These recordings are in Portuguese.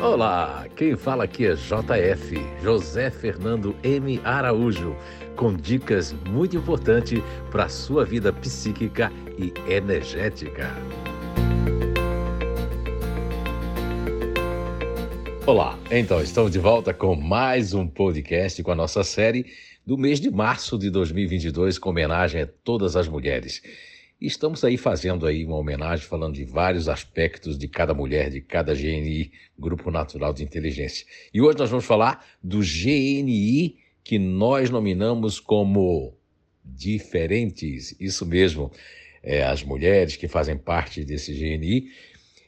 Olá, quem fala aqui é JF, José Fernando M. Araújo, com dicas muito importantes para a sua vida psíquica e energética. Olá, então estamos de volta com mais um podcast com a nossa série do mês de março de 2022, com homenagem a todas as mulheres. Estamos aí fazendo aí uma homenagem, falando de vários aspectos de cada mulher, de cada GNI, Grupo Natural de Inteligência. E hoje nós vamos falar do GNI que nós nominamos como diferentes. Isso mesmo, é, as mulheres que fazem parte desse GNI,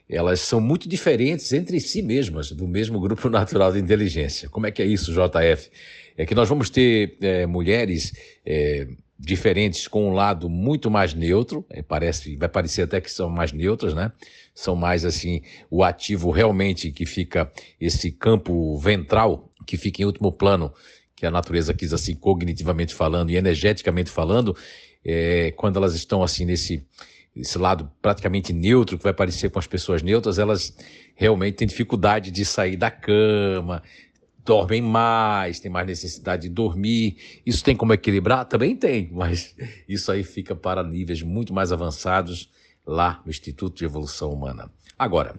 elas são muito diferentes entre si mesmas, do mesmo Grupo Natural de Inteligência. Como é que é isso, JF? É que nós vamos ter é, mulheres. É, diferentes com um lado muito mais neutro, é, parece, vai parecer até que são mais neutras, né? São mais assim, o ativo realmente que fica esse campo ventral que fica em último plano, que a natureza quis assim cognitivamente falando e energeticamente falando, é, quando elas estão assim nesse esse lado praticamente neutro que vai parecer com as pessoas neutras, elas realmente têm dificuldade de sair da cama, dormem mais, têm mais necessidade de dormir. Isso tem como equilibrar? Também tem, mas isso aí fica para níveis muito mais avançados lá no Instituto de Evolução Humana. Agora,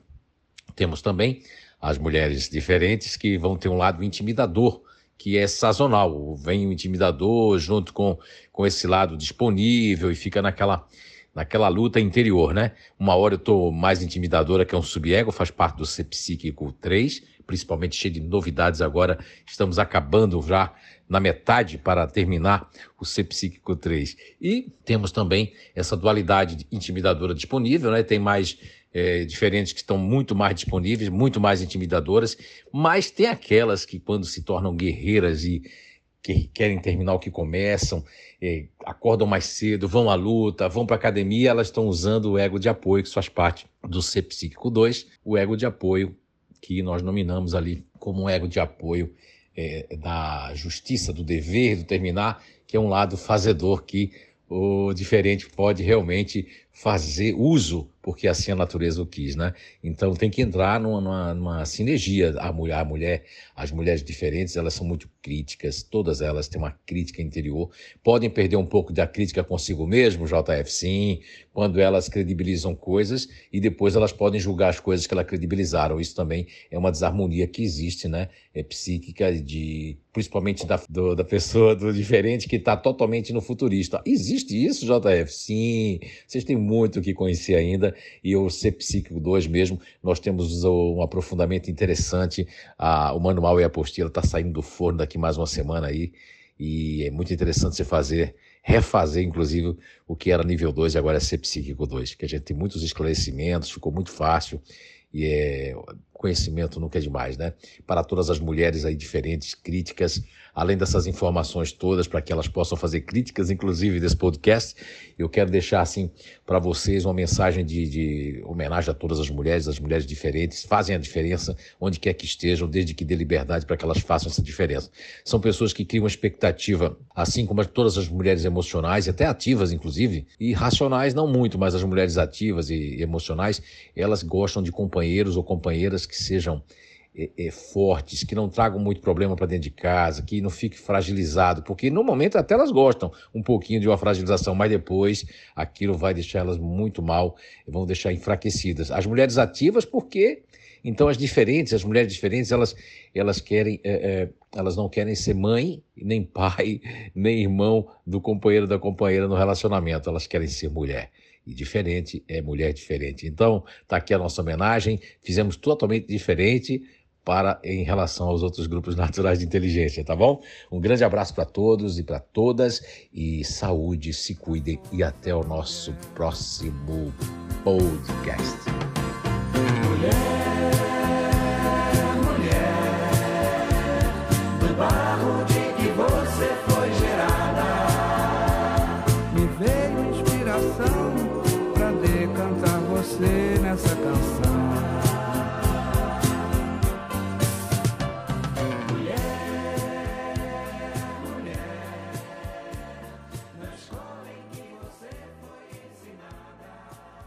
temos também as mulheres diferentes que vão ter um lado intimidador, que é sazonal. Vem o intimidador junto com, com esse lado disponível e fica naquela naquela luta interior, né? Uma hora eu tô mais intimidadora, que é um subego, faz parte do ser psíquico 3, principalmente cheio de novidades agora. Estamos acabando já na metade para terminar o Ser Psíquico 3. E temos também essa dualidade intimidadora disponível, né? Tem mais é, diferentes que estão muito mais disponíveis, muito mais intimidadoras, mas tem aquelas que, quando se tornam guerreiras e que querem terminar o que começam, é, acordam mais cedo, vão à luta, vão para a academia, elas estão usando o ego de apoio, que faz parte do Ser Psíquico 2, o ego de apoio que nós nominamos ali como um ego de apoio é, da justiça, do dever, do terminar, que é um lado fazedor que o diferente pode realmente fazer uso porque assim a natureza o quis, né? Então tem que entrar numa, numa, numa, sinergia. A mulher, a mulher, as mulheres diferentes, elas são muito críticas, todas elas têm uma crítica interior. Podem perder um pouco da crítica consigo mesmo, JF, sim, quando elas credibilizam coisas e depois elas podem julgar as coisas que elas credibilizaram. Isso também é uma desarmonia que existe, né? É psíquica de principalmente da, do, da pessoa do diferente que está totalmente no futurista. Existe isso, JF? Sim, vocês têm muito que conhecer ainda e o Ser Psíquico 2 mesmo, nós temos um aprofundamento interessante. o manual e a apostila está saindo do forno daqui mais uma semana aí e é muito interessante você fazer, refazer inclusive o que era nível 2 e agora é Ser Psíquico 2, que a gente tem muitos esclarecimentos, ficou muito fácil e é, conhecimento nunca é demais, né? Para todas as mulheres aí diferentes, críticas, além dessas informações todas, para que elas possam fazer críticas, inclusive desse podcast, eu quero deixar assim para vocês uma mensagem de, de, homenagem a todas as mulheres, as mulheres diferentes, fazem a diferença onde quer que estejam, desde que dê liberdade para que elas façam essa diferença. São pessoas que criam uma expectativa, assim como todas as mulheres emocionais, até ativas, inclusive, e racionais não muito, mas as mulheres ativas e emocionais, elas gostam de companheiros ou companheiras que sejam é, é, fortes, que não tragam muito problema para dentro de casa, que não fique fragilizado, porque no momento até elas gostam um pouquinho de uma fragilização, mas depois aquilo vai deixar elas muito mal, vão deixar enfraquecidas. As mulheres ativas, porque então as diferentes, as mulheres diferentes, elas elas querem, é, elas não querem ser mãe, nem pai, nem irmão do companheiro da companheira no relacionamento, elas querem ser mulher e diferente é mulher diferente. Então, está aqui a nossa homenagem. Fizemos totalmente diferente para em relação aos outros grupos naturais de inteligência, tá bom? Um grande abraço para todos e para todas e saúde, se cuidem e até o nosso próximo podcast. Mulher, barro de que você foi gerada, me veio inspiração nessa canção.